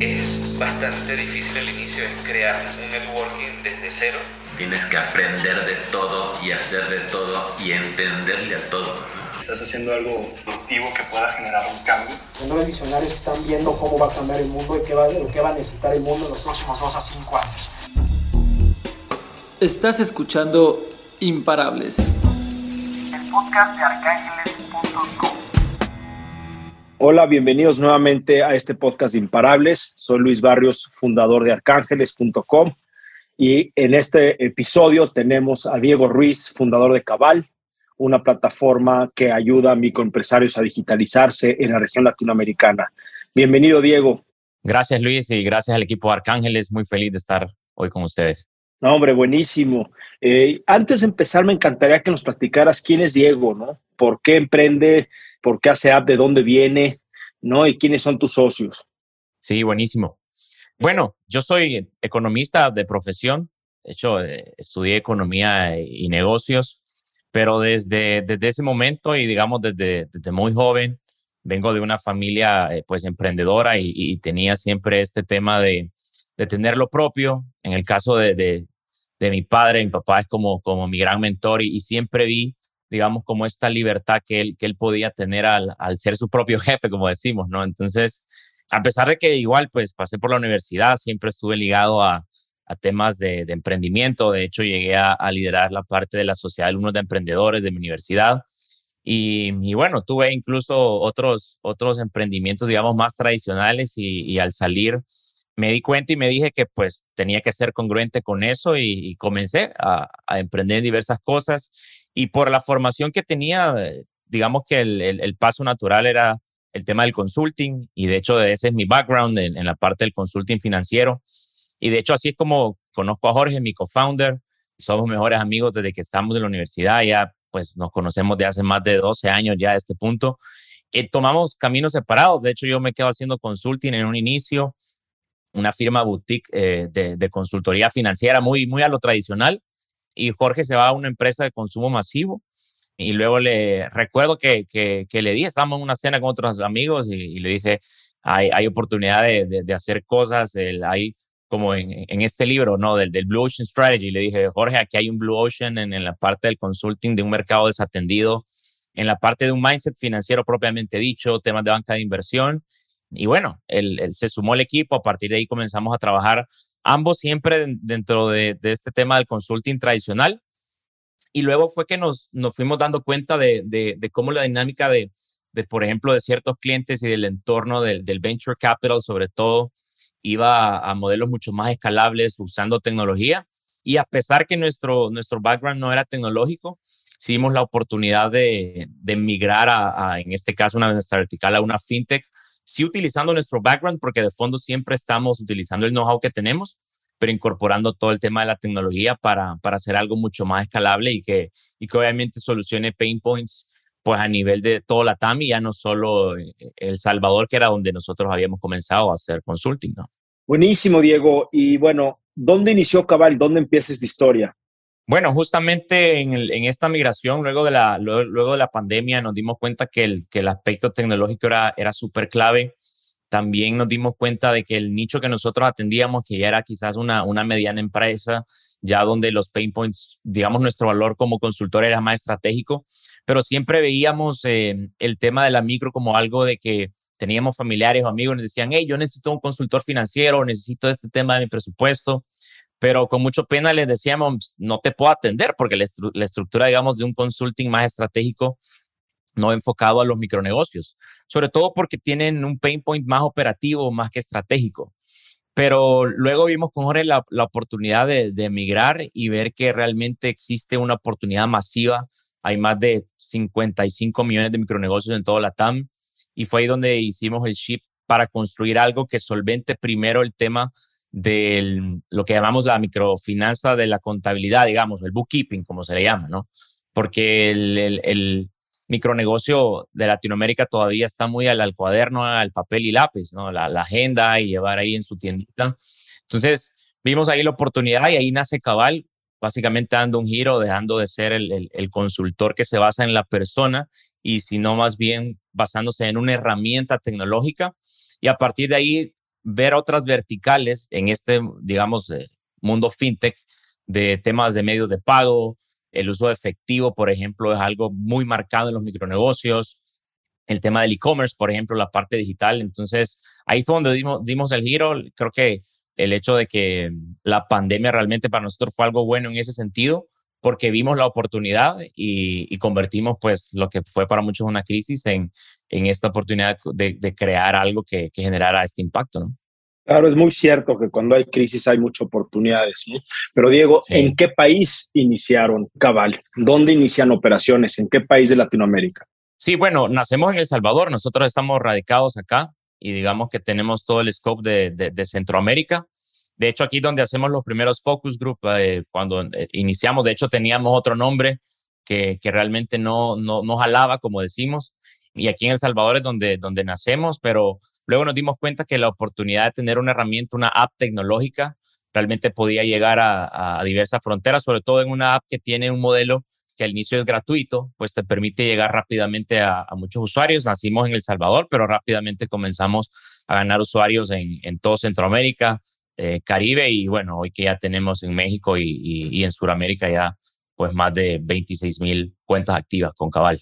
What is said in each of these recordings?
Es bastante difícil al inicio, es crear un networking desde cero. Tienes que aprender de todo y hacer de todo y entenderle a todo. Estás haciendo algo productivo que pueda generar un cambio. Los visionarios que están viendo cómo va a cambiar el mundo y qué va, lo que va a necesitar el mundo en los próximos dos a cinco años. Estás escuchando Imparables. El podcast de arcángeles.com. Hola, bienvenidos nuevamente a este podcast de Imparables. Soy Luis Barrios, fundador de arcángeles.com. Y en este episodio tenemos a Diego Ruiz, fundador de Cabal, una plataforma que ayuda a microempresarios a digitalizarse en la región latinoamericana. Bienvenido, Diego. Gracias, Luis, y gracias al equipo de Arcángeles. Muy feliz de estar hoy con ustedes. No, hombre, buenísimo. Eh, antes de empezar, me encantaría que nos platicaras quién es Diego, ¿no? ¿Por qué emprende? Por qué hace app, de dónde viene, ¿no? Y quiénes son tus socios. Sí, buenísimo. Bueno, yo soy economista de profesión. De hecho, eh, estudié economía y negocios, pero desde, desde ese momento y digamos desde, desde muy joven, vengo de una familia eh, pues emprendedora y, tenía siempre este tema de, de, tener lo propio. En el caso de, de, mi padre, mi papá es como, como mi gran mentor y siempre vi digamos, como esta libertad que él, que él podía tener al, al ser su propio jefe, como decimos, ¿no? Entonces, a pesar de que igual, pues pasé por la universidad, siempre estuve ligado a, a temas de, emprendimiento. De hecho, llegué a, liderar la parte de la sociedad de alumnos de emprendedores de mi universidad. Y, y, bueno, tuve incluso otros, otros emprendimientos, digamos, más tradicionales y, al salir me di cuenta y me dije que pues tenía que ser congruente con eso y, comencé a, emprender diversas cosas y por la formación que tenía, eh, digamos que el, el, paso natural era el tema del consulting y de hecho ese es mi background en, la parte del consulting financiero. Y de hecho así es como conozco a Jorge, mi co-founder. Somos mejores amigos desde que estamos en la universidad, ya pues nos conocemos de hace más de 12 años ya a este punto. Eh, tomamos caminos separados, de hecho yo me quedo haciendo consulting en un inicio, una firma boutique eh, de, de consultoría financiera muy, muy a lo tradicional y Jorge se va a una empresa de consumo masivo. Y luego le recuerdo que, que, le dije, estábamos en una cena con otros amigos y, le dije, hay, hay oportunidad de, de, hacer cosas, el, como en, en, este libro, ¿no? Del, del Blue Ocean Strategy. Le dije, Jorge, aquí hay un Blue Ocean en, la parte del consulting de un mercado desatendido, en la parte de un mindset financiero propiamente dicho, temas de banca de inversión. Y bueno, él se sumó al equipo, a partir de ahí comenzamos a trabajar ambos siempre dentro de, este tema del consulting tradicional. Y luego fue que nos, nos fuimos dando cuenta de, cómo la dinámica de, por ejemplo, de ciertos clientes y del entorno del, venture capital, sobre todo, iba a, modelos mucho más escalables usando tecnología. Y a pesar que nuestro, nuestro background no era tecnológico, sí la oportunidad de, de migrar a, en este caso, una vertical a una fintech sí utilizando nuestro background, porque de fondo siempre estamos utilizando el know-how que tenemos, pero incorporando todo el tema de la tecnología para, para hacer algo mucho más escalable y que, y que obviamente solucione pain points pues a nivel de toda la TAM y ya no solo El Salvador, que era donde nosotros habíamos comenzado a hacer consulting, ¿no? Buenísimo, Diego. Y bueno, ¿dónde inició Cabal? ¿Dónde empieza esta historia? Bueno, justamente en, esta migración, luego de, la, luego, de la pandemia, nos dimos cuenta que el, que el aspecto tecnológico era, era súper clave. También nos dimos cuenta de que el nicho que nosotros atendíamos, que ya era quizás una, una mediana empresa, ya donde los pain points, digamos, nuestro valor como consultor era más estratégico, pero siempre veíamos eh, el tema de la micro como algo de que teníamos familiares o amigos, nos decían, hey, yo necesito un consultor financiero, necesito este tema de mi presupuesto pero con mucho pena les decíamos, no te puedo atender porque la, estru la, estructura, digamos, de un consulting más estratégico no enfocado a los micronegocios, sobre todo porque tienen un pain point más operativo, más que estratégico. Pero luego vimos con Jorge la, la oportunidad de, de migrar y ver que realmente existe una oportunidad masiva. Hay más de 55 millones de micronegocios en toda la TAM y fue ahí donde hicimos el shift para construir algo que solvente primero el tema de lo que llamamos la microfinanza de la contabilidad, digamos, el bookkeeping, como se le llama, ¿no? Porque el, micronegocio de Latinoamérica todavía está muy al, al cuaderno, al papel y lápiz, ¿no? La, agenda y llevar ahí en su tiendita. Entonces, vimos ahí la oportunidad y ahí nace Cabal, básicamente dando un giro, dejando de ser el, el, el consultor que se basa en la persona y sino más bien basándose en una herramienta tecnológica y a partir de ahí ver otras verticales en este, digamos, eh, mundo fintech de temas de medios de pago, el uso efectivo, por ejemplo, es algo muy marcado en los micronegocios, el tema del e-commerce, por ejemplo, la parte digital. Entonces, ahí fue donde dimos, dimos el giro. Creo que el hecho de que la pandemia realmente para nosotros fue algo bueno en ese sentido, porque vimos la oportunidad y, convertimos pues lo que fue para muchos una crisis en, en esta oportunidad de, crear algo que, generara este impacto, ¿no? Claro, es muy cierto que cuando hay crisis hay muchas oportunidades, ¿no? Pero Diego, ¿en qué país iniciaron Cabal? ¿Dónde inician operaciones? ¿En qué país de Latinoamérica? Sí, bueno, nacemos en El Salvador, nosotros estamos radicados acá y digamos que tenemos todo el scope de, de Centroamérica. De hecho, aquí donde hacemos los primeros focus group, eh, cuando eh, iniciamos, de hecho teníamos otro nombre que, realmente no, no, no, jalaba, como decimos. Y aquí en El Salvador es donde, donde nacemos, pero luego nos dimos cuenta que la oportunidad de tener una herramienta, una app tecnológica, realmente podía llegar a, diversas fronteras, sobre todo en una app que tiene un modelo que al inicio es gratuito, pues te permite llegar rápidamente a, muchos usuarios. Nacimos en El Salvador, pero rápidamente comenzamos a ganar usuarios en todo Centroamérica, eh, Caribe y bueno, hoy que ya tenemos en México y, en Sudamérica ya pues más de 26 mil cuentas activas con Cabal.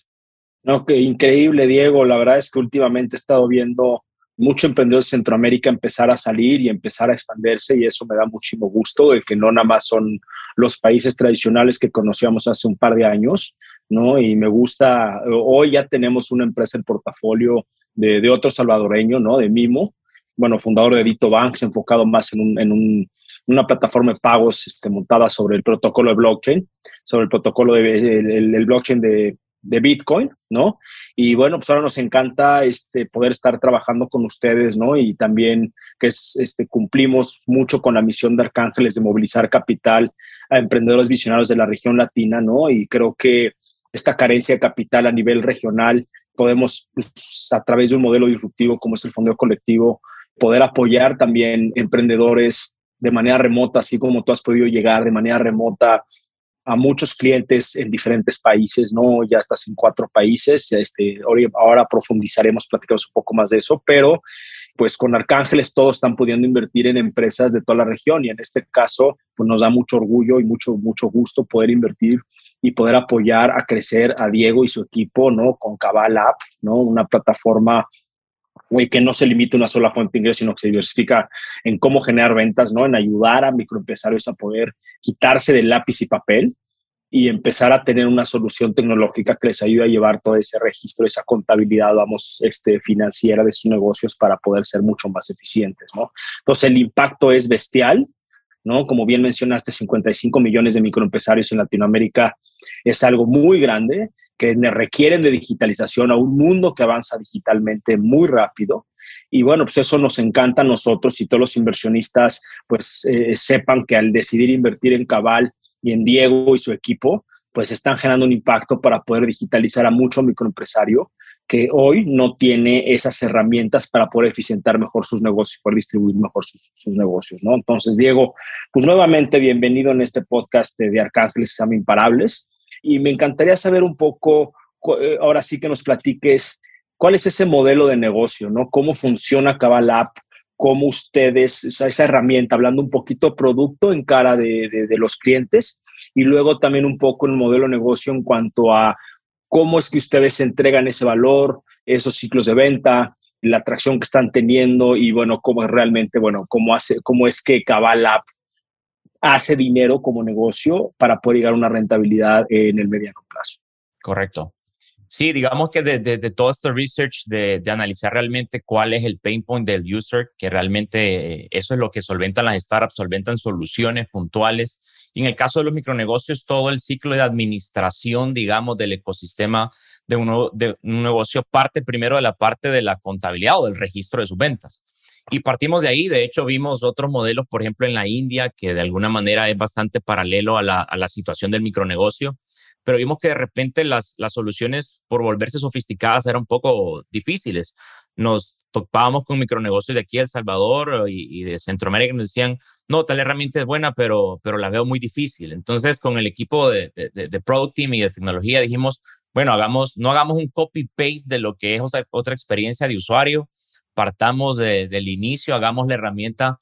No, qué increíble, Diego. La verdad es que últimamente he estado viendo muchos emprendedores de Centroamérica empezar a salir y empezar a expandirse y eso me da muchísimo gusto de que no nada más son los países tradicionales que conocíamos hace un par de años, ¿no? Y me gusta, hoy ya tenemos una empresa en portafolio de, de otro salvadoreño, ¿no? De Mimo, bueno, fundador de Dito Banks, enfocado más en, en una plataforma de pagos este, montada sobre el protocolo de blockchain, sobre el protocolo de el, blockchain de, de, Bitcoin, ¿no? Y bueno, pues ahora nos encanta este, poder estar trabajando con ustedes, ¿no? Y también que es, este, cumplimos mucho con la misión de Arcángeles de movilizar capital a emprendedores visionarios de la región latina, ¿no? Y creo que esta carencia de capital a nivel regional podemos, pues, a través de un modelo disruptivo como es el fondeo colectivo, poder apoyar también emprendedores de manera remota, así como tú has podido llegar de manera remota a muchos clientes en diferentes países, ¿no? Ya estás en cuatro países, este, ahora profundizaremos, platicamos un poco más de eso, pero pues con Arcángeles todos están pudiendo invertir en empresas de toda la región y en este caso pues nos da mucho orgullo y mucho, mucho gusto poder invertir y poder apoyar a crecer a Diego y su equipo, ¿no? Con Cabal App, ¿no? Una plataforma que no se limite a una sola fuente de ingreso, sino que se diversifica en cómo generar ventas, ¿no? En ayudar a microempresarios a poder quitarse del lápiz y papel y empezar a tener una solución tecnológica que les ayude a llevar todo ese registro, esa contabilidad, vamos, este, financiera de sus negocios para poder ser mucho más eficientes, ¿no? Entonces, el impacto es bestial, ¿no? Como bien mencionaste, 55 millones de microempresarios en Latinoamérica es algo muy grande que requieren de digitalización a un mundo que avanza digitalmente muy rápido. Y bueno, pues eso nos encanta a nosotros y todos los inversionistas pues eh, sepan que al decidir invertir en Cabal y en Diego y su equipo, pues están generando un impacto para poder digitalizar a mucho microempresario que hoy no tiene esas herramientas para poder eficientar mejor sus negocios, poder distribuir mejor sus, negocios, ¿no? Entonces, Diego, pues nuevamente bienvenido en este podcast de, de Arcángeles llama Imparables. Y me encantaría saber un poco, eh, ahora sí que nos platiques, cuál es ese modelo de negocio, ¿no? ¿Cómo funciona Cabal App? ¿Cómo ustedes, esa herramienta, hablando un poquito producto en cara de, de, los clientes y luego también un poco el modelo de negocio en cuanto a cómo es que ustedes entregan ese valor, esos ciclos de venta, la atracción que están teniendo y bueno, cómo realmente, bueno, cómo, hace, cómo es que Cabal App hace dinero como negocio para poder llegar a una rentabilidad en el mediano plazo. Correcto. Sí, digamos que desde de, todo este research de, de, analizar realmente cuál es el pain point del user, que realmente eh, eso es lo que solventan las startups, solventan soluciones puntuales. Y en el caso de los micronegocios, todo el ciclo de administración, digamos, del ecosistema de un, de un negocio parte primero de la parte de la contabilidad o del registro de sus ventas. Y partimos de ahí. De hecho, vimos otros modelos, por ejemplo, en la India, que de alguna manera es bastante paralelo a la, a la situación del micronegocio. Pero vimos que de repente las, las soluciones, por volverse sofisticadas, eran un poco difíciles. Nos topábamos con micronegocios de aquí El Salvador y, de Centroamérica nos decían, no, tal herramienta es buena, pero, pero la veo muy difícil. Entonces, con el equipo de, de, de Product Team y de tecnología dijimos, bueno, hagamos, no hagamos un copy-paste de lo que es otra experiencia de usuario, partamos del inicio, hagamos la herramienta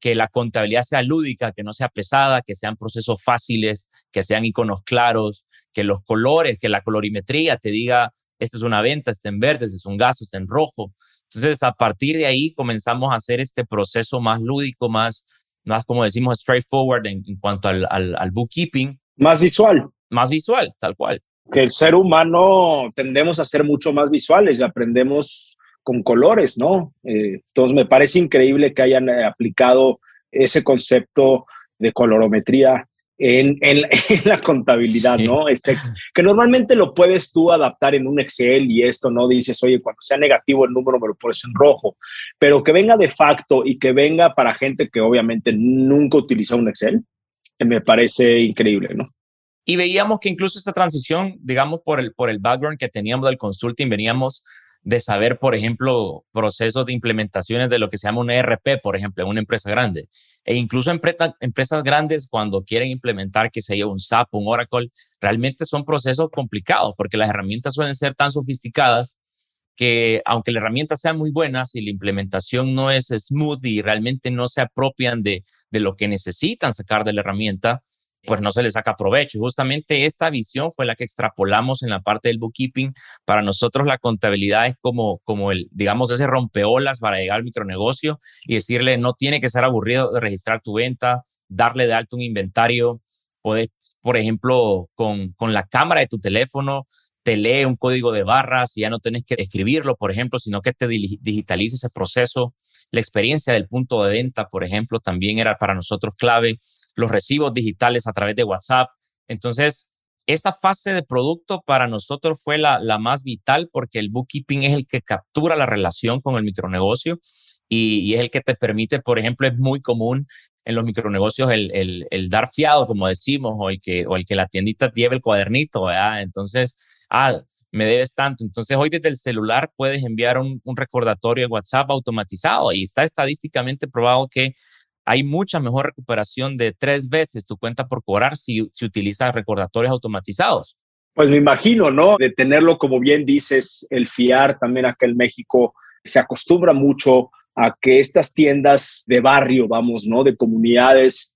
que la contabilidad sea lúdica, que no sea pesada, que sean procesos fáciles, que sean iconos claros, que los colores, que la colorimetría te diga, esta es una venta, está en verde, este es un gasto, está en rojo. Entonces, a partir de ahí comenzamos a hacer este proceso más lúdico, más, más como decimos, straightforward en, en cuanto al, al, al bookkeeping. Más visual. Más visual, tal cual. Que el ser humano tendemos a ser mucho más visuales y aprendemos con colores, ¿no? Eh, entonces me parece increíble que hayan eh, aplicado ese concepto de colorometría en, en, la contabilidad, ¿no? Este, que normalmente lo puedes tú adaptar en un Excel y esto, ¿no? Dices, oye, cuando sea negativo el número me lo pones en rojo, pero que venga de facto y que venga para gente que obviamente nunca utiliza un Excel, me parece increíble, ¿no? Y veíamos que incluso esta transición, digamos, por el, por el background que teníamos del consulting, veníamos de saber, por ejemplo, procesos de implementaciones de lo que se llama un ERP, por ejemplo, en una empresa grande. E incluso empresa, empresas grandes, cuando quieren implementar, que sea un SAP, un Oracle, realmente son procesos complicados porque las herramientas suelen ser tan sofisticadas que aunque la herramienta sea muy buena, si la implementación no es smooth y realmente no se apropian de, de lo que necesitan sacar de la herramienta, pues no se le saca provecho. justamente esta visión fue la que extrapolamos en la parte del bookkeeping. Para nosotros la contabilidad es como, como el, digamos, ese rompeolas para llegar al micronegocio y decirle, no tiene que ser aburrido de registrar tu venta, darle de alto un inventario, poder, por ejemplo, con, con la cámara de tu teléfono, te lee un código de barras y ya no tienes que escribirlo, por ejemplo, sino que te digitalice ese proceso. La experiencia del punto de venta, por ejemplo, también era para nosotros clave los recibos digitales a través de WhatsApp. Entonces, esa fase de producto para nosotros fue la, más vital porque el bookkeeping es el que captura la relación con el micronegocio y, es el que te permite, por ejemplo, es muy común en los micronegocios el, dar fiado, como decimos, o el, que, o el que la tiendita lleve el cuadernito. Entonces, ah, me debes tanto. Entonces, hoy desde el celular puedes enviar un, un recordatorio de WhatsApp automatizado y está estadísticamente probado que hay mucha mejor recuperación de tres veces tu cuenta por cobrar si, si utilizas recordatorios automatizados. Pues me imagino, ¿no? De tenerlo, como bien dices, el fiar también acá en México se acostumbra mucho a que estas tiendas de barrio, vamos, ¿no? De comunidades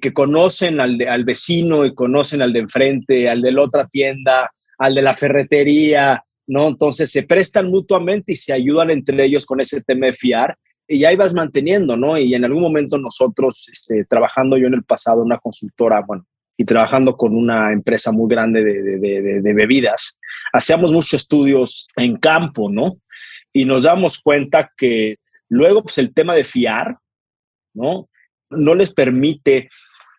que conocen al, al vecino y conocen al de enfrente, al de la otra tienda, al de la ferretería, ¿no? Entonces se prestan mutuamente y se ayudan entre ellos con ese tema de fiar y ahí vas manteniendo, ¿no? Y en algún momento nosotros, este, trabajando yo en el pasado una consultora, bueno, y trabajando con una empresa muy grande de, de, de, bebidas, hacíamos muchos estudios en campo, ¿no? Y nos damos cuenta que luego, pues el tema de fiar, ¿no? No les permite,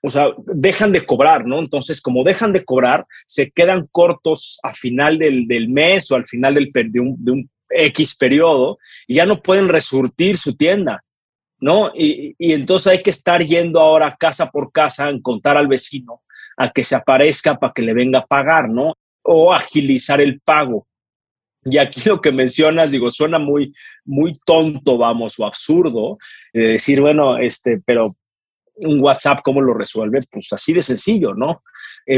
o sea, dejan de cobrar, ¿no? Entonces, como dejan de cobrar, se quedan cortos a final del, del mes o al final del, de un X periodo y ya no pueden resurtir su tienda, ¿no? Y, entonces hay que estar yendo ahora casa por casa a contar al vecino a que se aparezca para que le venga a pagar, ¿no? O agilizar el pago. Y aquí lo que mencionas, digo, suena muy, muy tonto, vamos, o absurdo, de decir, bueno, este, pero un WhatsApp, ¿cómo lo resuelve? Pues así de sencillo, ¿no?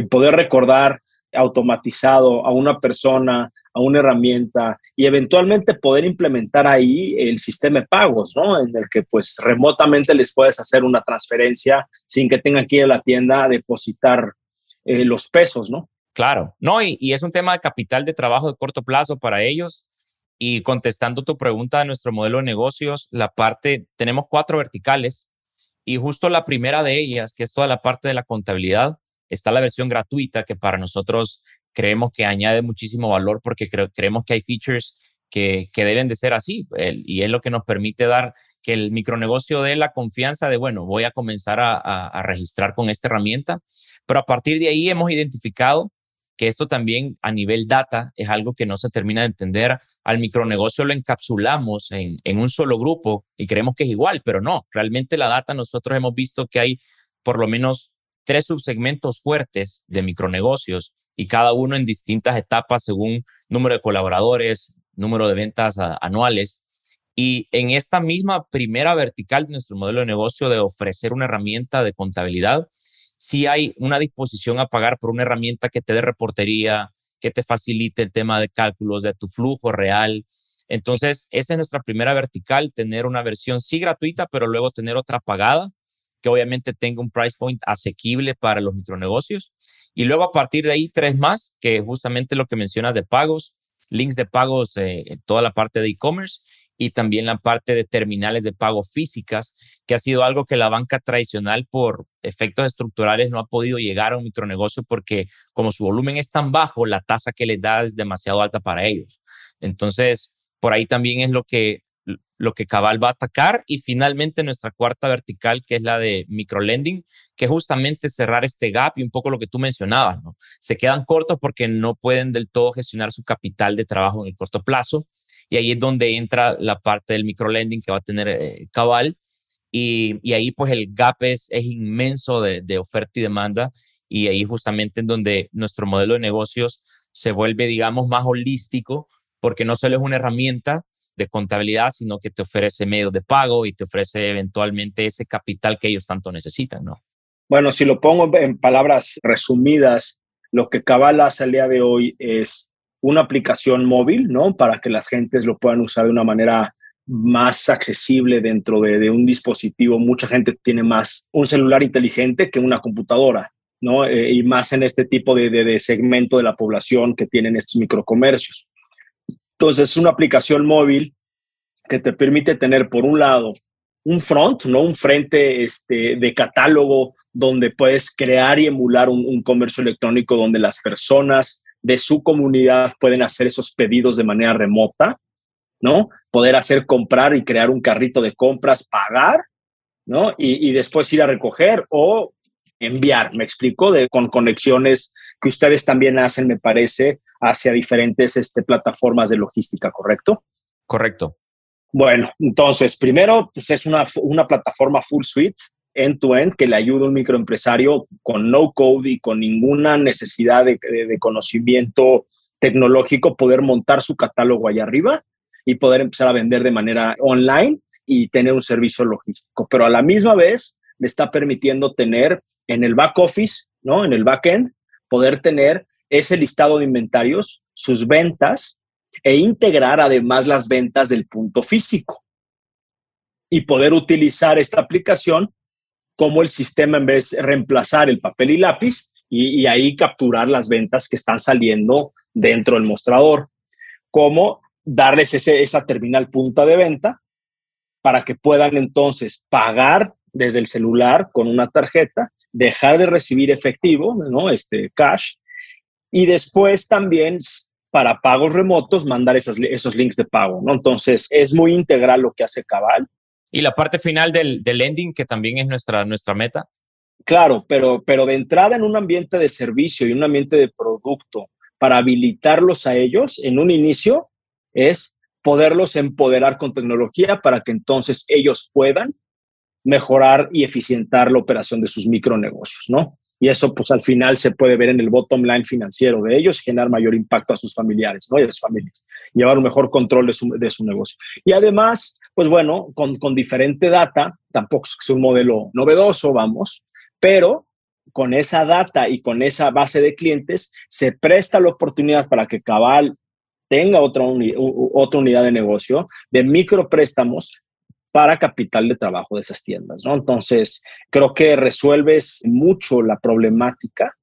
poder recordar automatizado a una persona, a una herramienta y eventualmente poder implementar ahí el sistema de pagos, ¿no? En el que pues remotamente les puedes hacer una transferencia sin que tengan que ir a la tienda a depositar eh, los pesos, ¿no? Claro, no, y, y es un tema de capital de trabajo de corto plazo para ellos. Y contestando tu pregunta de nuestro modelo de negocios, la parte, tenemos cuatro verticales y justo la primera de ellas, que es toda la parte de la contabilidad, está la versión gratuita que para nosotros creemos que añade muchísimo valor porque creemos que hay features que, que deben de ser así y es lo que nos permite dar que el micronegocio dé la confianza de, bueno, voy a comenzar a, a, registrar con esta herramienta, pero a partir de ahí hemos identificado que esto también a nivel data es algo que no se termina de entender. Al micronegocio lo encapsulamos en, en, un solo grupo y creemos que es igual, pero no, realmente la data nosotros hemos visto que hay por lo menos tres subsegmentos fuertes de micronegocios y cada uno en distintas etapas según número de colaboradores, número de ventas anuales. Y en esta misma primera vertical de nuestro modelo de negocio de ofrecer una herramienta de contabilidad, sí hay una disposición a pagar por una herramienta que te dé reportería, que te facilite el tema de cálculos de tu flujo real, Entonces, esa es nuestra primera vertical, tener una versión sí gratuita, pero luego tener otra pagada, que obviamente tenga un price point asequible para los micronegocios. Y luego a partir de ahí, tres más, que justamente lo que mencionas de pagos, links de pagos eh, toda la parte de e-commerce y también la parte de terminales de pago físicas, que ha sido algo que la banca tradicional por efectos estructurales no ha podido llegar a un micronegocio porque como su volumen es tan bajo, la tasa que les da es demasiado alta para ellos. Entonces, por ahí también es lo que lo que Cabal va a atacar y finalmente nuestra cuarta vertical que es la de microlending, que es justamente cerrar este gap y un poco lo que tú mencionabas, ¿no? Se quedan cortos porque no pueden del todo gestionar su capital de trabajo en el corto plazo y ahí es donde entra la parte del microlending que va a tener eh, Cabal. Y, ahí pues el gap es, es inmenso de, de, oferta y demanda y ahí justamente en donde nuestro modelo de negocios se vuelve, digamos, más holístico porque no solo es una herramienta de contabilidad, sino que te ofrece medios de pago y te ofrece eventualmente ese capital que ellos tanto necesitan, ¿no? Bueno, si lo pongo en palabras resumidas, lo que Cabal hace al día de hoy es una aplicación móvil, ¿no? Para que las gentes lo puedan usar de una manera más accesible dentro de, un dispositivo. Mucha gente tiene más un celular inteligente que una computadora, ¿no? Eh, y más en este tipo de, de, segmento de la población que tienen estos microcomercios. Entonces, es una aplicación móvil que te permite tener, por un lado, un front, ¿no? Un frente este, de catálogo donde puedes crear y emular un, comercio electrónico donde las personas de su comunidad pueden hacer esos pedidos de manera remota, ¿no? Poder hacer comprar y crear un carrito de compras, pagar, ¿no? Y, después ir a recoger o enviar, me explico, de, con conexiones que ustedes también hacen, me parece, hacia diferentes este, plataformas de logística, ¿correcto? Correcto. Bueno, entonces, primero, pues es una, una plataforma full suite end-to-end que le ayuda a un microempresario con no code y con ninguna necesidad de, conocimiento tecnológico poder montar su catálogo allá arriba y poder empezar a vender de manera online y tener un servicio logístico. Pero a la misma vez le está permitiendo tener en el back office, ¿no? En el back end, poder tener ese listado de inventarios, sus ventas e integrar además las ventas del punto físico y poder utilizar esta aplicación como el sistema en vez de reemplazar el papel y lápiz y, ahí capturar las ventas que están saliendo dentro del mostrador, como darles ese, esa terminal punta de venta para que puedan entonces pagar desde el celular con una tarjeta, dejar de recibir efectivo, ¿no? Este cash, y después también para pagos remotos mandar esas, esos links de pago, ¿no? Entonces es muy integral lo que hace Cabal y la parte final del, del ending, que también es nuestra, nuestra meta. Claro, pero, pero de entrada en un ambiente de servicio y un ambiente de producto, para habilitarlos a ellos en un inicio, es poderlos empoderar con tecnología para que entonces ellos puedan mejorar y eficientar la operación de sus micronegocios, ¿no? Y eso, pues al final se puede ver en el bottom line financiero de ellos, generar mayor impacto a sus familiares, ¿no? Y a sus familias, llevar un mejor control de su, de su negocio. Y además, pues bueno, con, con diferente data, tampoco es un modelo novedoso, vamos, pero con esa data y con esa base de clientes se presta la oportunidad para que Cabal tenga otra, otra unidad de negocio de micropréstamos para capital de trabajo de esas tiendas, ¿no? Entonces, creo que resuelves mucho la problemática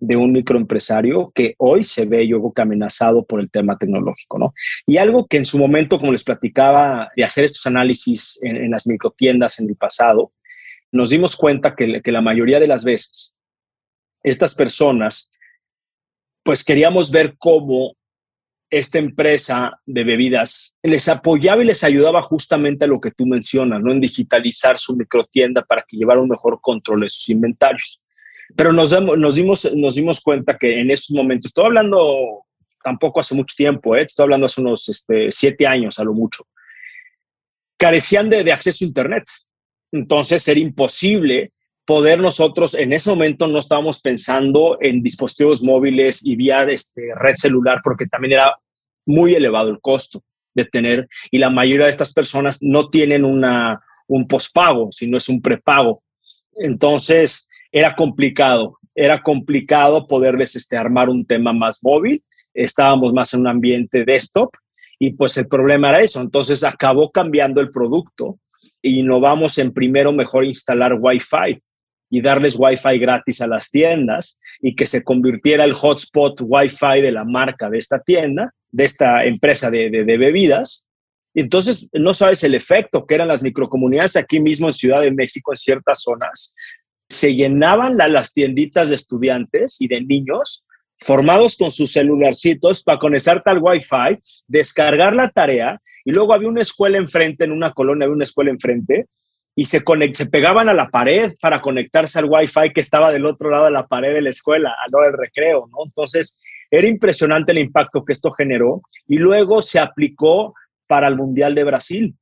de un microempresario que hoy se ve, yo amenazado por el tema tecnológico, ¿no? Y algo que en su momento, como les platicaba, de hacer estos análisis en, en las microtiendas en el pasado, nos dimos cuenta que, que la mayoría de las veces estas personas, pues queríamos ver cómo esta empresa de bebidas les apoyaba y les ayudaba justamente a lo que tú mencionas, ¿no? En digitalizar su microtienda para que llevara un mejor control de sus inventarios. Pero nos, nos, dimos, nos dimos cuenta que en esos momentos, estoy hablando tampoco hace mucho tiempo, ¿eh? estoy hablando hace unos este, siete años a lo mucho, carecían de, de acceso a Internet. Entonces era imposible poder nosotros, en ese momento no estábamos pensando en dispositivos móviles y vía este, red celular, porque también era muy elevado el costo de tener, y la mayoría de estas personas no tienen una, un pospago, sino es un prepago. Entonces, era complicado, era complicado poderles este, armar un tema más móvil, estábamos más en un ambiente desktop Y pues el problema era eso. Entonces acabó cambiando el producto innovamos en primero mejor instalar Wi-Fi y darles Wi-Fi gratis a las tiendas y que se convirtiera el hotspot Wi-Fi de la marca de esta tienda, de esta empresa de, bebidas. Entonces, no sabes el efecto que eran las microcomunidades aquí mismo en Ciudad de México, en ciertas zonas. Se llenaban las tienditas de estudiantes y de niños formados con sus celularcitos para conectarte al Wi-Fi, descargar la tarea y luego había una escuela enfrente, en una colonia había una escuela enfrente y se, se pegaban a la pared para conectarse al Wi-Fi que estaba del otro lado de la pared de la escuela, a lo del recreo, ¿no? Entonces, era impresionante el impacto que esto generó y luego se aplicó para el Mundial de Brasil.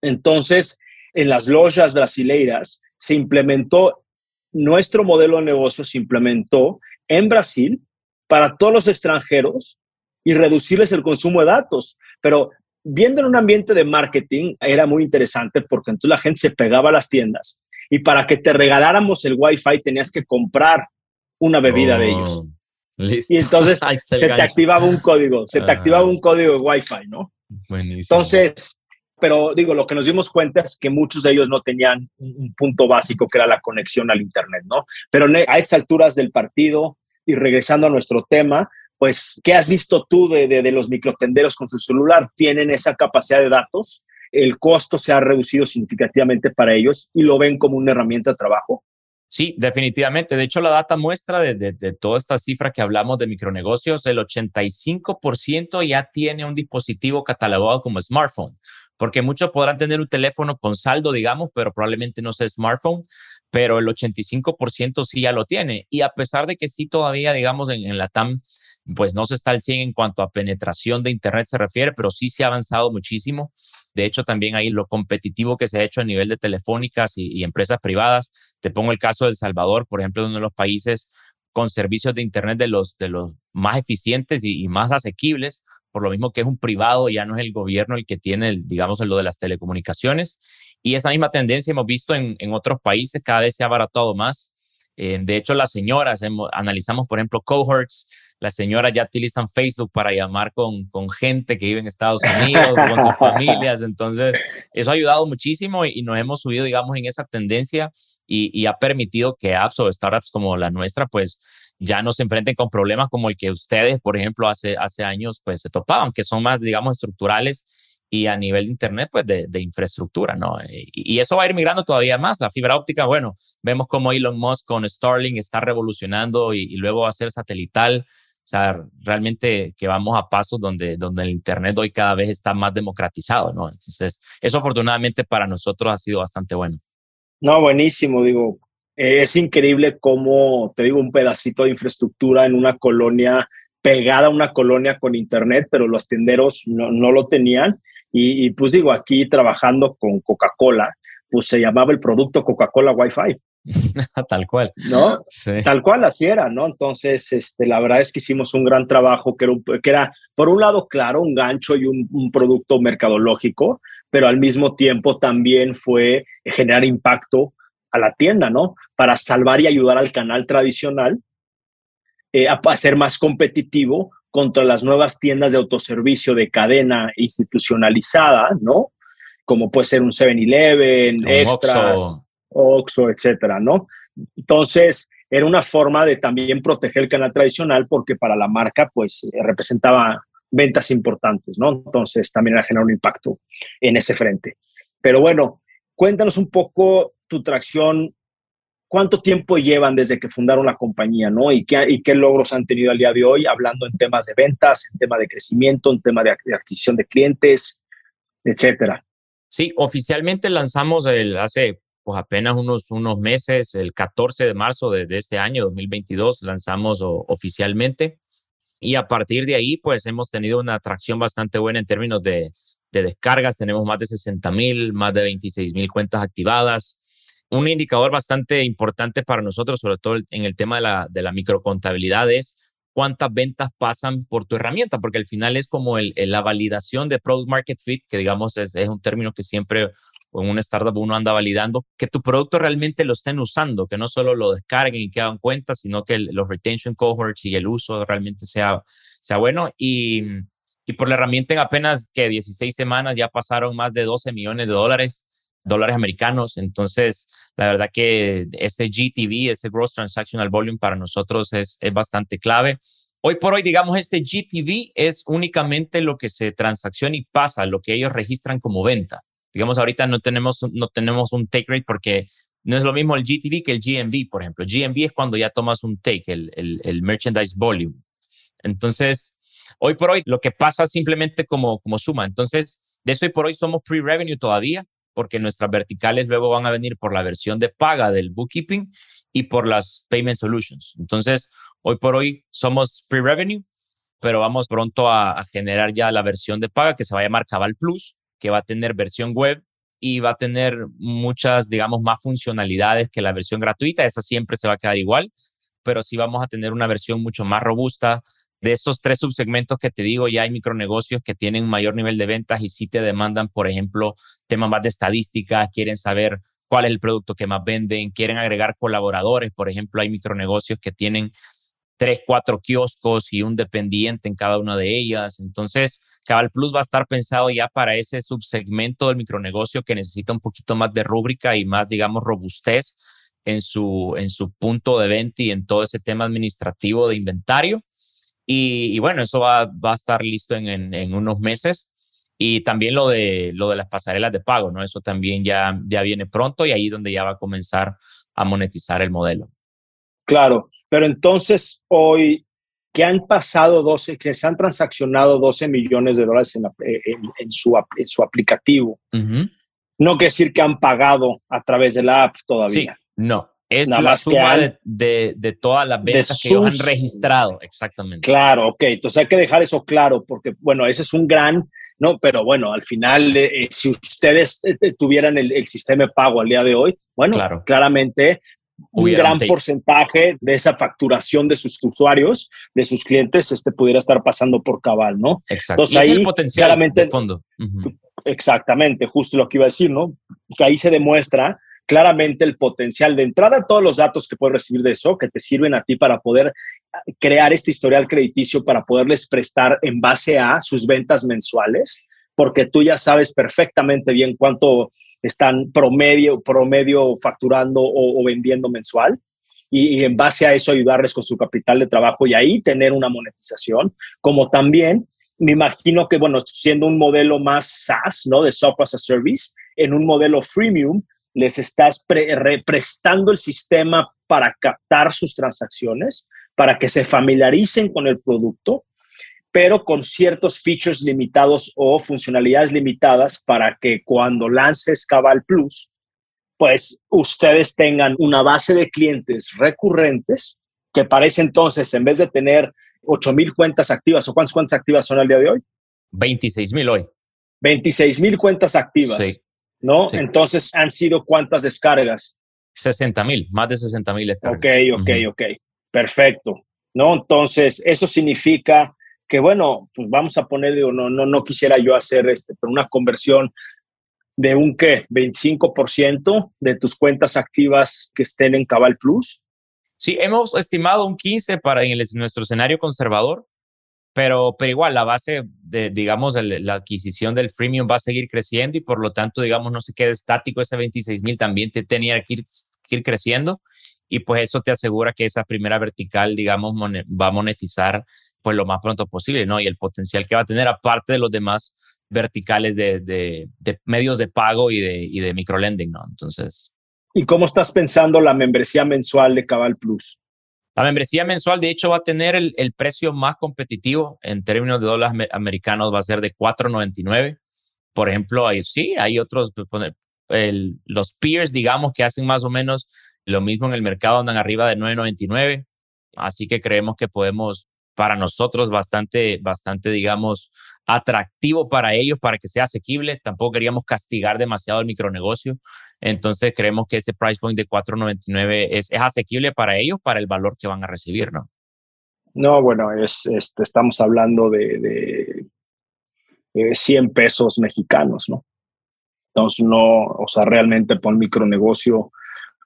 Entonces, en las lojas brasileiras se implementó, nuestro modelo de negocio se implementó en Brasil para todos los extranjeros y reducirles el consumo de datos. Pero viendo en un ambiente de marketing era muy interesante porque entonces la gente se pegaba a las tiendas y para que te regaláramos el Wi-Fi tenías que comprar una bebida de ellos. Oh, listo. Y entonces se te activaba un código, se te activaba un código de Wi-Fi, ¿no? Buenísimo. Entonces, pero digo, lo que nos dimos cuenta es que muchos de ellos no tenían un punto básico que era la conexión al Internet, ¿no? Pero a estas alturas del partido y regresando a nuestro tema, pues, ¿qué has visto tú de, de, los microtenderos con su celular? ¿Tienen esa capacidad de datos? ¿El costo se ha reducido significativamente para ellos y lo ven como una herramienta de trabajo? Sí, definitivamente. De hecho, la data muestra de, de, de, toda esta cifra que hablamos de micronegocios, el 85% ya tiene un dispositivo catalogado como smartphone, porque muchos podrán tener un teléfono con saldo, digamos, pero probablemente no sea smartphone, pero el 85% sí ya lo tiene. Y a pesar de que sí todavía, digamos, en, en la TAM pues no se está al 100 en cuanto a penetración de Internet se refiere, pero sí se ha avanzado muchísimo. De hecho, también ahí lo competitivo que se ha hecho a nivel de telefónicas y, empresas privadas. Te pongo el caso de El Salvador, por ejemplo, uno de los países con servicios de Internet de los, de los más eficientes y, más asequibles, por lo mismo que es un privado, ya no es el gobierno el que tiene, digamos, lo de las telecomunicaciones. Y esa misma tendencia hemos visto en, otros países, cada vez se ha abaratado más. Eh, de hecho, las señoras, analizamos, por ejemplo, cohorts, las señoras ya utilizan Facebook para llamar con, con gente que vive en Estados Unidos, con sus familias. Entonces, eso ha ayudado muchísimo y, nos hemos subido, digamos, en esa tendencia y, ha permitido que apps o startups como la nuestra, pues, ya no se enfrenten con problemas como el que ustedes, por ejemplo, hace, hace años, pues, se topaban, que son más, digamos, estructurales y a nivel de Internet, pues de, de infraestructura, ¿no? Y, y, eso va a ir migrando todavía más. La fibra óptica, bueno, vemos cómo Elon Musk con Starlink está revolucionando y, y luego va a ser satelital. O sea, realmente que vamos a pasos donde, donde el Internet hoy cada vez está más democratizado, ¿no? Entonces, eso afortunadamente para nosotros ha sido bastante bueno. No, buenísimo, digo, es increíble cómo, te digo, un pedacito de infraestructura en una colonia pegada a una colonia con internet, pero los tenderos no, no lo tenían y, pues digo, aquí trabajando con Coca-Cola, pues se llamaba el producto Coca-Cola Wi-Fi. Tal cual. ¿No? Sí. Tal cual así era, ¿no? Entonces, este, la verdad es que hicimos un gran trabajo que era, que era por un lado, claro, un gancho y un, un, producto mercadológico, pero al mismo tiempo también fue generar impacto a la tienda, ¿no? Para salvar y ayudar al canal tradicional eh, a, a ser más competitivo contra las nuevas tiendas de autoservicio de cadena institucionalizada, ¿no? Como puede ser un 7-Eleven, Extras, Oxxo, etcétera, ¿no? Entonces, era una forma de también proteger el canal tradicional porque para la marca, pues, eh, representaba ventas importantes, ¿no? Entonces, también era generar un impacto en ese frente. Pero bueno, cuéntanos un poco tu tracción cuánto tiempo llevan desde que fundaron la compañía, ¿no? Y qué, y qué logros han tenido al día de hoy, hablando en temas de ventas, en tema de crecimiento, en tema de adquisición de clientes, etcétera. Sí, oficialmente lanzamos el, hace pues apenas unos, unos meses, el 14 de marzo de, este año, 2022, lanzamos oficialmente. Y a partir de ahí, pues hemos tenido una atracción bastante buena en términos de, de descargas. Tenemos más de 60 mil, más de 26 mil cuentas activadas un indicador bastante importante para nosotros, sobre todo en el tema de la, de la microcontabilidad, es cuántas ventas pasan por tu herramienta, porque al final es como la validación de Product Market Fit, que digamos es, es un término que siempre en una startup uno anda validando, que tu producto realmente lo estén usando, que no solo lo descarguen y que hagan cuenta, sino que los retention cohorts y el uso realmente sea, sea bueno. Y Y por la herramienta en apenas que 16 semanas ya pasaron más de 12 millones de dólares, dólares americanos. Entonces, la verdad que ese GTV, ese Gross Transactional Volume para nosotros es, es bastante clave. Hoy por hoy, digamos, ese GTV es únicamente lo que se transacciona y pasa, lo que ellos registran como venta. Digamos, ahorita no tenemos, no tenemos un take rate porque no es lo mismo el GTV que el GMV, por ejemplo. GMV es cuando ya tomas un take, el, el, merchandise volume. Entonces, hoy por hoy, lo que pasa simplemente como, como suma. Entonces, de eso hoy por hoy somos pre-revenue todavía, porque nuestras verticales luego van a venir por la versión de paga del bookkeeping y por las payment solutions. Entonces, hoy por hoy somos pre-revenue, pero vamos pronto a, a, generar ya la versión de paga que se va a llamar Cabal Plus, que va a tener versión web y va a tener muchas, digamos, más funcionalidades que la versión gratuita. Esa siempre se va a quedar igual, pero sí vamos a tener una versión mucho más robusta. De estos tres subsegmentos que te digo, ya hay micronegocios que tienen mayor nivel de ventas y sí te demandan, por ejemplo, temas más de estadística, quieren saber cuál es el producto que más venden, quieren agregar colaboradores. Por ejemplo, hay micronegocios que tienen tres, cuatro kioscos y un dependiente en cada una de ellas. Entonces, Cabal Plus va a estar pensado ya para ese subsegmento del micronegocio que necesita un poquito más de rúbrica y más, digamos, robustez en su, en su punto de venta y en todo ese tema administrativo de inventario. Y, bueno, eso va, va, a estar listo en, en, en, unos meses. Y también lo de, lo de las pasarelas de pago, ¿no? Eso también ya, ya viene pronto y ahí donde ya va a comenzar a monetizar el modelo. Claro, pero entonces hoy que han pasado 12, que se han transaccionado 12 millones de dólares en, en, en, su, en su, aplicativo, uh -huh. no quiere decir que han pagado a través de la app todavía. Sí, no. Es Nada la suma de, de, de, todas las ventas que ellos han registrado, exactamente. Claro, ok. Entonces hay que dejar eso claro, porque, bueno, ese es un gran, ¿no? Pero bueno, al final, eh, si ustedes eh, tuvieran el, el, sistema de pago al día de hoy, bueno, claro. claramente un gran porcentaje de esa facturación de sus usuarios, de sus clientes, este pudiera estar pasando por cabal, ¿no? Exacto. Entonces, ahí, es el potencial claramente, de fondo. Uh -huh. Exactamente, justo lo que iba a decir, ¿no? Que ahí se demuestra claramente el potencial de entrada, todos los datos que puedes recibir de eso, que te sirven a ti para poder crear este historial crediticio, para poderles prestar en base a sus ventas mensuales, porque tú ya sabes perfectamente bien cuánto están promedio, promedio facturando o, o vendiendo mensual. Y, y, en base a eso ayudarles con su capital de trabajo y ahí tener una monetización, como también me imagino que, bueno, siendo un modelo más SaaS, ¿no? De software as a service, en un modelo freemium, les estás pre prestando el sistema para captar sus transacciones, para que se familiaricen con el producto pero con ciertos features limitados o funcionalidades limitadas para que cuando lances Cabal Plus, pues ustedes tengan una base de clientes recurrentes que parece entonces, en vez de tener 8 mil cuentas activas, ¿o cuántas cuentas activas son al día de hoy? 26 mil hoy. 26 mil cuentas activas, sí. ¿No? Sí. Entonces, ¿han sido cuántas descargas? 60 mil, más de 60 mil descargas. Ok, ok, uh -huh. ok. Perfecto. ¿No? Entonces, eso significa que bueno, pues vamos a poner, digo, no, no, no quisiera yo hacer este, pero una conversión de un qué, 25% de tus cuentas activas que estén en Cabal Plus. Sí, hemos estimado un 15 para en, el, nuestro escenario conservador, pero, pero igual la base de, digamos, el, la adquisición del freemium va a seguir creciendo y por lo tanto, digamos, no se quede estático ese 26 mil, también te tenía que ir, que ir creciendo y pues eso te asegura que esa primera vertical, digamos, va a monetizar pues lo más pronto posible, ¿no? Y el potencial que va a tener, aparte de los demás verticales de, de, de medios de pago y de, y de microlending, ¿no? Entonces. ¿Y cómo estás pensando la membresía mensual de Cabal Plus? La membresía mensual, de hecho, va a tener el, el precio más competitivo en términos de dólares americanos, va a ser de 4.99. Por ejemplo, sí, hay otros, pues, el, los peers, digamos, que hacen más o menos lo mismo en el mercado, andan arriba de 9.99. Así que creemos que podemos para nosotros bastante, bastante, digamos, atractivo para ellos, para que sea asequible. Tampoco queríamos castigar demasiado el micronegocio. Entonces creemos que ese price point de 4.99 es, es asequible para ellos, para el valor que van a recibir, ¿no? No, bueno, es, es estamos hablando de, de, de 100 pesos mexicanos, ¿no? Entonces, no, o sea, realmente por un micronegocio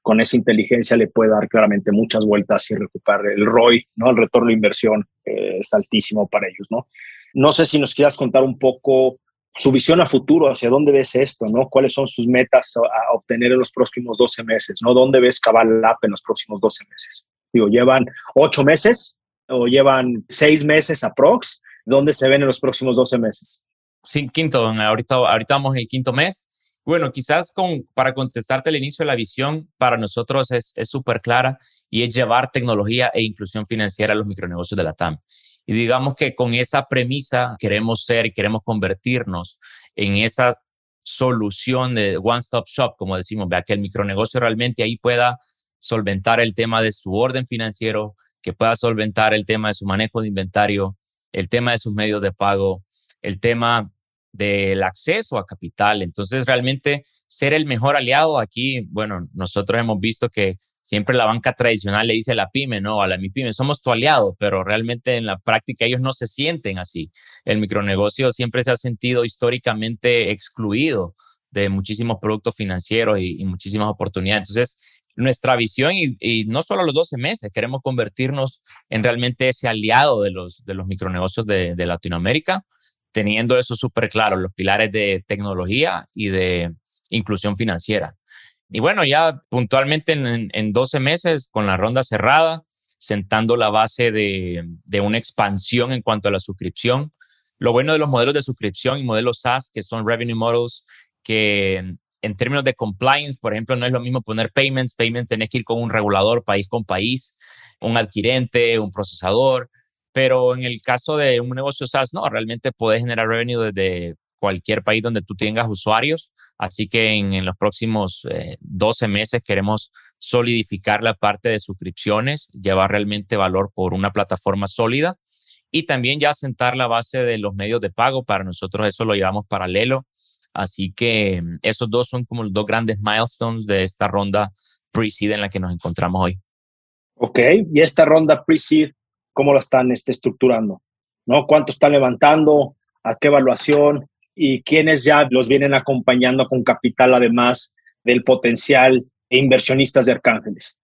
con esa inteligencia le puede dar claramente muchas vueltas y recuperar el ROI, ¿no? El retorno de inversión eh, es altísimo para ellos, ¿no? No sé si nos quieras contar un poco su visión a futuro, hacia dónde ves esto, ¿no? ¿Cuáles son sus metas a, obtener en los próximos 12 meses, ¿no? ¿Dónde ves Cabal App en los próximos 12 meses? Digo, ¿llevan ocho meses o llevan seis meses aprox? ¿Dónde se ven en los próximos 12 meses? Sí, quinto, ahorita, ahorita vamos en el quinto mes. Bueno, quizás para contestarte al inicio, la visión para nosotros es súper clara y es llevar tecnología e inclusión financiera a los micronegocios de la TAM. Y digamos que con esa premisa queremos ser y queremos convertirnos en esa solución de one-stop shop, como decimos, que el micronegocio realmente ahí pueda solventar el tema de su orden financiero, que pueda solventar el tema de su manejo de inventario, el tema de sus medios de pago, el tema del acceso a capital. Entonces, realmente ser el mejor aliado aquí, bueno, nosotros hemos visto que siempre la banca tradicional le dice a la pyme, no, a la MIPYME, somos tu aliado, pero realmente en la práctica ellos no se sienten así. El micronegocio siempre se ha sentido históricamente excluido de muchísimos productos financieros y, muchísimas oportunidades. Entonces, nuestra visión, y, no solo los 12 meses, queremos convertirnos en realmente ese aliado de los, de los micronegocios de, de Latinoamérica teniendo eso súper claro, los pilares de tecnología y de inclusión financiera. Y bueno, ya puntualmente en, 12 meses, con la ronda cerrada, sentando la base de, de, una expansión en cuanto a la suscripción. Lo bueno de los modelos de suscripción y modelos SaaS, que son revenue models, que en términos de compliance, por ejemplo, no es lo mismo poner payments. Payments tenés que ir con un regulador país con país, un adquirente, un procesador. Pero en el caso de un negocio SaaS, no, realmente puedes generar revenue desde cualquier país donde tú tengas usuarios. Así que en, los próximos 12 eh, meses queremos solidificar la parte de suscripciones, llevar realmente valor por una plataforma sólida y también ya sentar la base de los medios de pago. Para nosotros eso lo llevamos paralelo. Así que mm, esos dos son como los dos grandes milestones de esta ronda pre-seed en la que nos encontramos hoy. Ok, y esta ronda pre-seed cómo la están este, estructurando, ¿no? ¿Cuánto están levantando? ¿A qué evaluación? Y quiénes ya los vienen acompañando con capital, además del potencial e inversionistas de Arcángeles.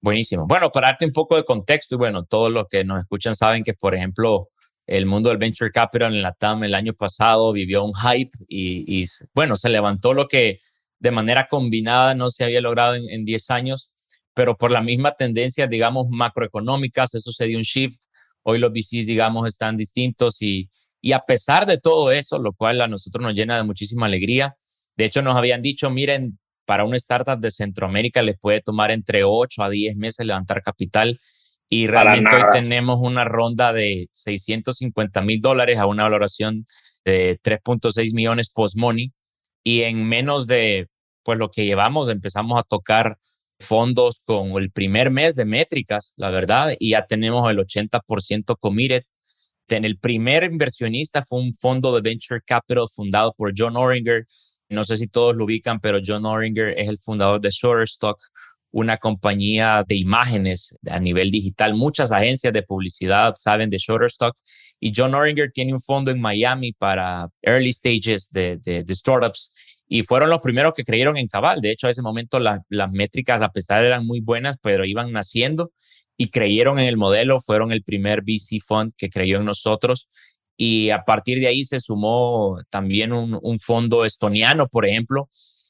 Buenísimo. Bueno, para darte un poco de contexto, y bueno, todos los que nos escuchan saben que, por ejemplo, el mundo del venture capital en la TAM el año pasado vivió un hype y, bueno, se levantó lo que de manera combinada no se había logrado en 10 años pero por la misma tendencia, digamos, macroeconómicas, eso se dio un shift. Hoy los VCs, digamos, están distintos y, y a pesar de todo eso, lo cual a nosotros nos llena de muchísima alegría, de hecho nos habían dicho, miren, para una startup de Centroamérica les puede tomar entre 8 a 10 meses levantar capital y realmente hoy tenemos una ronda de 650 mil dólares a una valoración de 3.6 millones post-money y en menos de pues lo que llevamos empezamos a tocar fondos con el primer mes de métricas, la verdad, y ya tenemos el 80% committed. El primer inversionista fue un fondo de venture capital fundado por John Oringer. No sé si todos lo ubican, pero John Oringer es el fundador de Shutterstock, una compañía de imágenes a nivel digital. Muchas agencias de publicidad saben de Shutterstock y John Oringer tiene un fondo en Miami para early stages de, de, de startups y fueron los primeros que creyeron en Cabal. De hecho, a ese momento las métricas, a pesar eran muy buenas, pero iban naciendo y creyeron en el modelo. Fueron el primer VC fund que creyó en nosotros. Y a partir de ahí se sumó también un, un fondo estoniano, por ejemplo.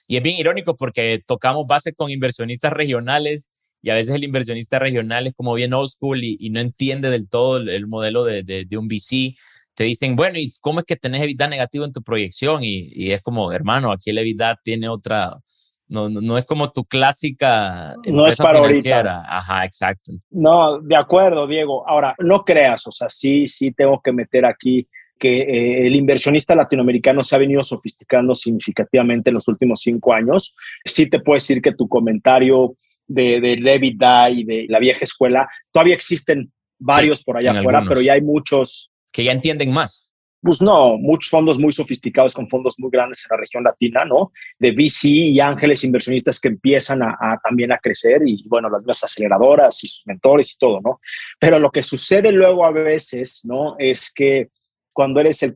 Y es bien irónico porque tocamos base con inversionistas regionales y a veces el inversionista regional es como bien old school y, no entiende del todo el, modelo de, de, de, un VC te dicen, bueno, ¿y cómo es que tenés EBITDA negativo en tu proyección? Y, es como, hermano, aquí el EBITDA tiene otra, no, no, es como tu clásica no es para financiera. Ajá, exacto. No, de acuerdo, Diego. Ahora, no creas, o sea, sí, sí tengo que meter aquí que eh, el inversionista latinoamericano se ha venido sofisticando significativamente en los últimos cinco años. Sí te puedo decir que tu comentario de, de EBITDA y de la vieja escuela, todavía existen varios por allá afuera, pero ya hay muchos que ya entienden más. Pues no, muchos fondos muy sofisticados con fondos muy grandes en la región latina, ¿no? De VC y ángeles inversionistas que empiezan a, también a crecer y, bueno, las mismas aceleradoras y sus mentores y todo, ¿no? Pero lo que sucede luego a veces, ¿no? Es que cuando eres el,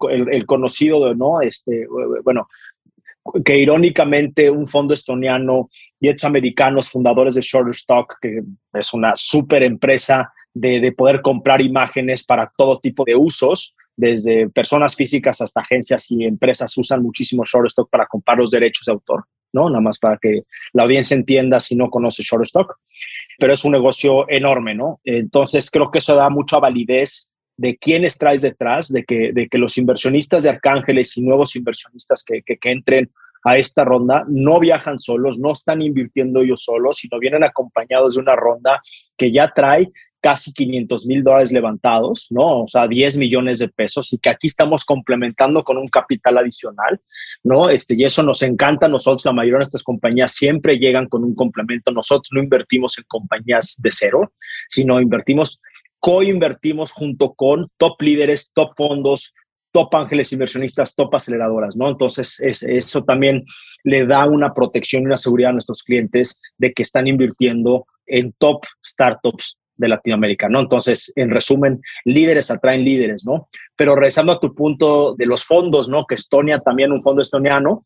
conocido, de, ¿no? Este, bueno, que irónicamente un fondo estoniano y estos americanos fundadores de Shutterstock, que es una súper empresa de, poder comprar imágenes para todo tipo de usos, desde personas físicas hasta agencias y empresas usan muchísimo Shortstock para comprar los derechos de autor, ¿no? Nada más para que la audiencia entienda si no conoce Shortstock, pero es un negocio enorme, ¿no? Entonces creo que eso da mucha validez de quiénes traes detrás, de que, de que los inversionistas de Arcángeles y nuevos inversionistas que, que, que entren a esta ronda no viajan solos, no están invirtiendo ellos solos, sino vienen acompañados de una ronda que ya trae casi 500 mil dólares levantados, ¿no? O sea, 10 millones de pesos y que aquí estamos complementando con un capital adicional, ¿no? Este, y eso nos encanta a nosotros, la mayoría de nuestras compañías siempre llegan con un complemento. Nosotros no invertimos en compañías de cero, sino invertimos, co-invertimos junto con top líderes, top fondos, top ángeles inversionistas, top aceleradoras, ¿no? Entonces, eso también le da una protección y una seguridad a nuestros clientes de que están invirtiendo en top startups de Latinoamérica, ¿no? Entonces, en resumen, líderes atraen líderes, ¿no? Pero regresando a tu punto de los fondos, ¿no? Que Estonia, también un fondo estoniano,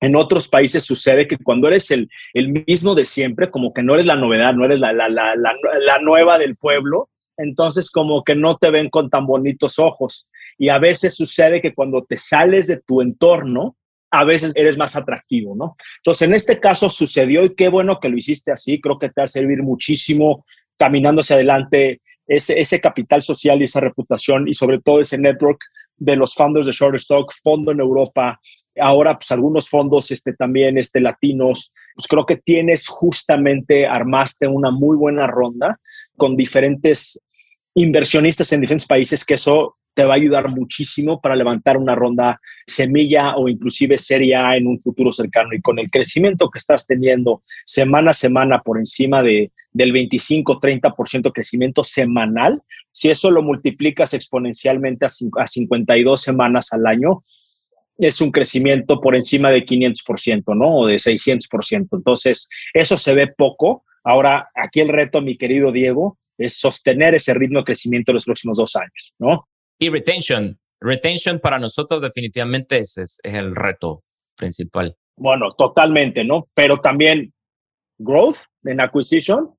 en otros países sucede que cuando eres el, el mismo de siempre, como que no eres la novedad, no eres la, la, la, la, nueva del pueblo, entonces como que no te ven con tan bonitos ojos. Y a veces sucede que cuando te sales de tu entorno, a veces eres más atractivo, ¿no? Entonces, en este caso sucedió y qué bueno que lo hiciste así, creo que te va a servir muchísimo caminando hacia adelante ese, ese capital social y esa reputación y sobre todo ese network de los founders de Shortstock, fondo en Europa, ahora pues algunos fondos este, también este, latinos, pues creo que tienes justamente, armaste una muy buena ronda con diferentes inversionistas en diferentes países, que eso te va a ayudar muchísimo para levantar una ronda semilla o inclusive serie A en un futuro cercano. Y con el crecimiento que estás teniendo semana a semana por encima de, del 25-30% crecimiento semanal, si eso lo multiplicas exponencialmente a, a 52 semanas al año, es un crecimiento por encima de 500%, ¿no? O de 600%. Entonces, eso se ve poco. Ahora, aquí el reto, mi querido Diego, es sostener ese ritmo de crecimiento en los próximos dos años, ¿no? Y retention. Retention para nosotros definitivamente es, es, el reto principal. Bueno, totalmente, ¿no? Pero también growth en acquisition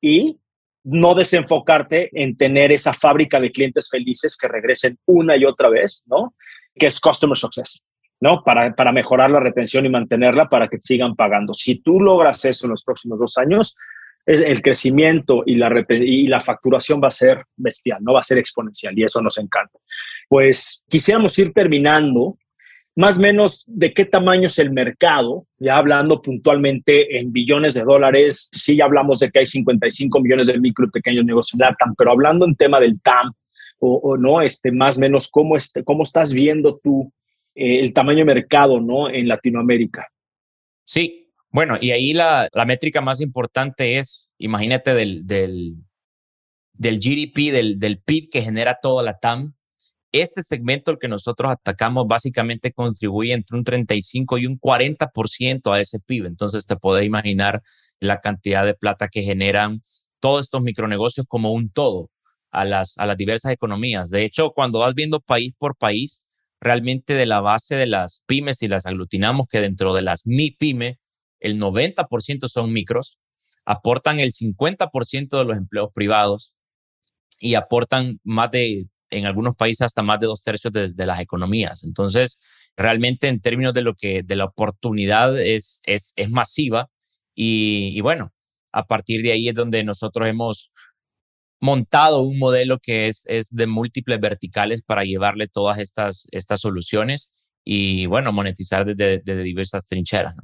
y no desenfocarte en tener esa fábrica de clientes felices que regresen una y otra vez, ¿no? Que es customer success, ¿no? Para, para mejorar la retención y mantenerla para que sigan pagando. Si tú logras eso en los próximos dos años, el crecimiento y la, y la facturación va a ser bestial, no va a ser exponencial y eso nos encanta. Pues quisiéramos ir terminando más o menos de qué tamaño es el mercado, ya hablando puntualmente en billones de dólares, sí hablamos de que hay 55 millones de micro y pequeños negocios en LATAM, pero hablando en tema del TAM, o, no, este, más o menos, ¿cómo, este, cómo estás viendo tú eh, el tamaño de mercado ¿no? en Latinoamérica? Sí, bueno, y ahí la, la métrica más importante es, imagínate, del, del, del GDP, del, del PIB que genera toda la TAM. Este segmento, el que nosotros atacamos, básicamente contribuye entre un 35 y un 40% a ese PIB. Entonces te puedes imaginar la cantidad de plata que generan todos estos micronegocios como un todo a las, a las diversas economías. De hecho, cuando vas viendo país por país, realmente de la base de las pymes y las aglutinamos que dentro de las MIPYME el 90% son micros, aportan el 50% de los empleos privados y aportan más de, en algunos países, hasta más de dos tercios de, las economías. Entonces, realmente en términos de lo que, de la oportunidad es, es, es masiva y, bueno, a partir de ahí es donde nosotros hemos montado un modelo que es, es de múltiples verticales para llevarle todas estas, estas soluciones y, bueno, monetizar desde, diversas trincheras.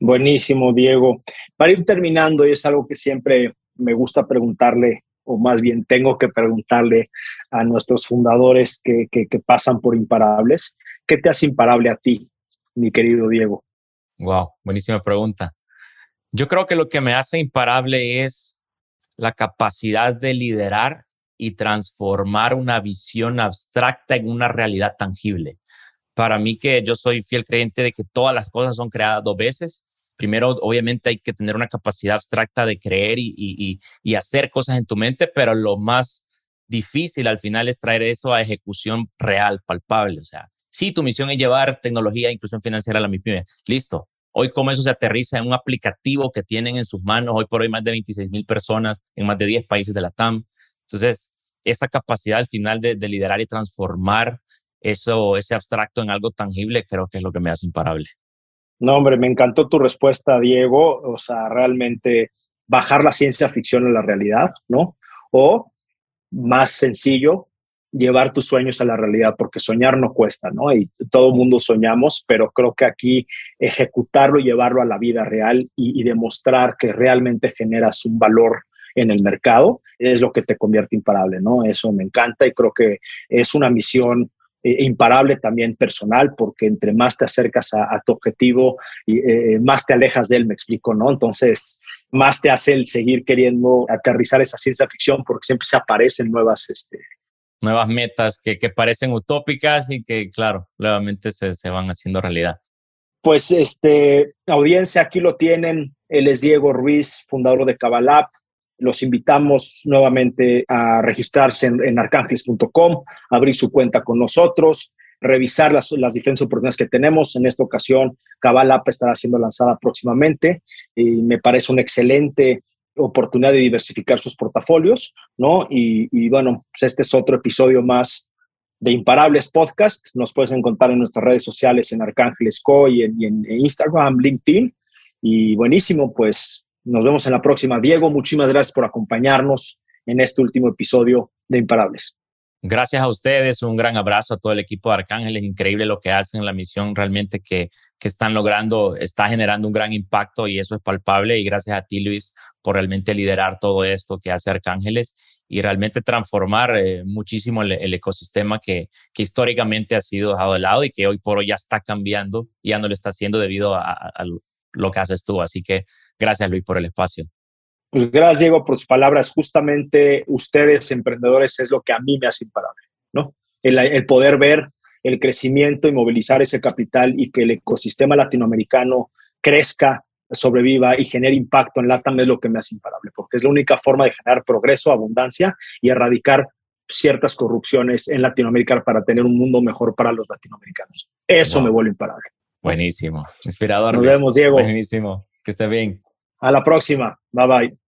Buenísimo, Diego. Para ir terminando, y es algo que siempre me gusta preguntarle, o más bien tengo que preguntarle a nuestros fundadores que, pasan por imparables, ¿qué te hace imparable a ti, mi querido Diego? Wow, buenísima pregunta. Yo creo que lo que me hace imparable es la capacidad de liderar y transformar una visión abstracta en una realidad tangible. Para mí que yo soy fiel creyente de que todas las cosas son creadas dos veces primero, obviamente hay que tener una capacidad abstracta de creer y, hacer cosas en tu mente, pero lo más difícil al final es traer eso a ejecución real, palpable. O sea, si tu misión es llevar tecnología e inclusión financiera a la MIPYME, listo. Hoy cómo eso se aterriza en un aplicativo que tienen en sus manos, hoy por hoy más de 26 mil personas en más de 10 países de la TAM. Entonces, esa capacidad al final de, de liderar y transformar eso, ese abstracto en algo tangible, creo que es lo que me hace imparable. No, hombre, me encantó tu respuesta, Diego. O sea, realmente bajar la ciencia ficción a la realidad, ¿no? O más sencillo, llevar tus sueños a la realidad, porque soñar no cuesta, ¿no? Y todo mundo soñamos, pero creo que aquí ejecutarlo y llevarlo a la vida real y, y demostrar que realmente generas un valor en el mercado es lo que te convierte imparable, ¿no? Eso me encanta y creo que es una misión eh, imparable también personal, porque entre más te acercas a, a tu objetivo, y, eh, más te alejas de él, me explico, ¿no? Entonces, más te hace el seguir queriendo aterrizar esa ciencia ficción, porque siempre se aparecen nuevas... Este, nuevas metas que, que parecen utópicas y que, claro, nuevamente se, se van haciendo realidad. Pues, este, audiencia, aquí lo tienen. Él es Diego Ruiz, fundador de Cabalab los invitamos nuevamente a registrarse en, en arcángeles.com, abrir su cuenta con nosotros, revisar las, las, diferentes oportunidades que tenemos. En esta ocasión, Cabal App estará siendo lanzada próximamente y me parece una excelente oportunidad de diversificar sus portafolios, ¿no? Y, y bueno, pues este es otro episodio más de Imparables Podcast. Nos puedes encontrar en nuestras redes sociales en Arcángeles Co y en, y en Instagram, LinkedIn. Y buenísimo, pues nos vemos en la próxima. Diego, muchísimas gracias por acompañarnos en este último episodio de Imparables. Gracias a ustedes, un gran abrazo a todo el equipo de Arcángeles, increíble lo que hacen, la misión realmente que, que están logrando, está generando un gran impacto y eso es palpable y gracias a ti Luis por realmente liderar todo esto que hace Arcángeles y realmente transformar eh, muchísimo el, ecosistema que, que históricamente ha sido dejado de lado y que hoy por hoy ya está cambiando, ya no lo está haciendo debido a, a, lo que haces tú. Así que gracias, Luis, por el espacio. Pues gracias, Diego, por tus palabras. Justamente ustedes, emprendedores, es lo que a mí me hace imparable, ¿no? El, el poder ver el crecimiento y movilizar ese capital y que el ecosistema latinoamericano crezca, sobreviva y genere impacto en LATAM es lo que me hace imparable, porque es la única forma de generar progreso, abundancia y erradicar ciertas corrupciones en Latinoamérica para tener un mundo mejor para los latinoamericanos. Eso wow. me vuelve imparable. Buenísimo. Inspirador. Nos vemos, Diego. Buenísimo. Que esté bien. A la próxima. Bye bye.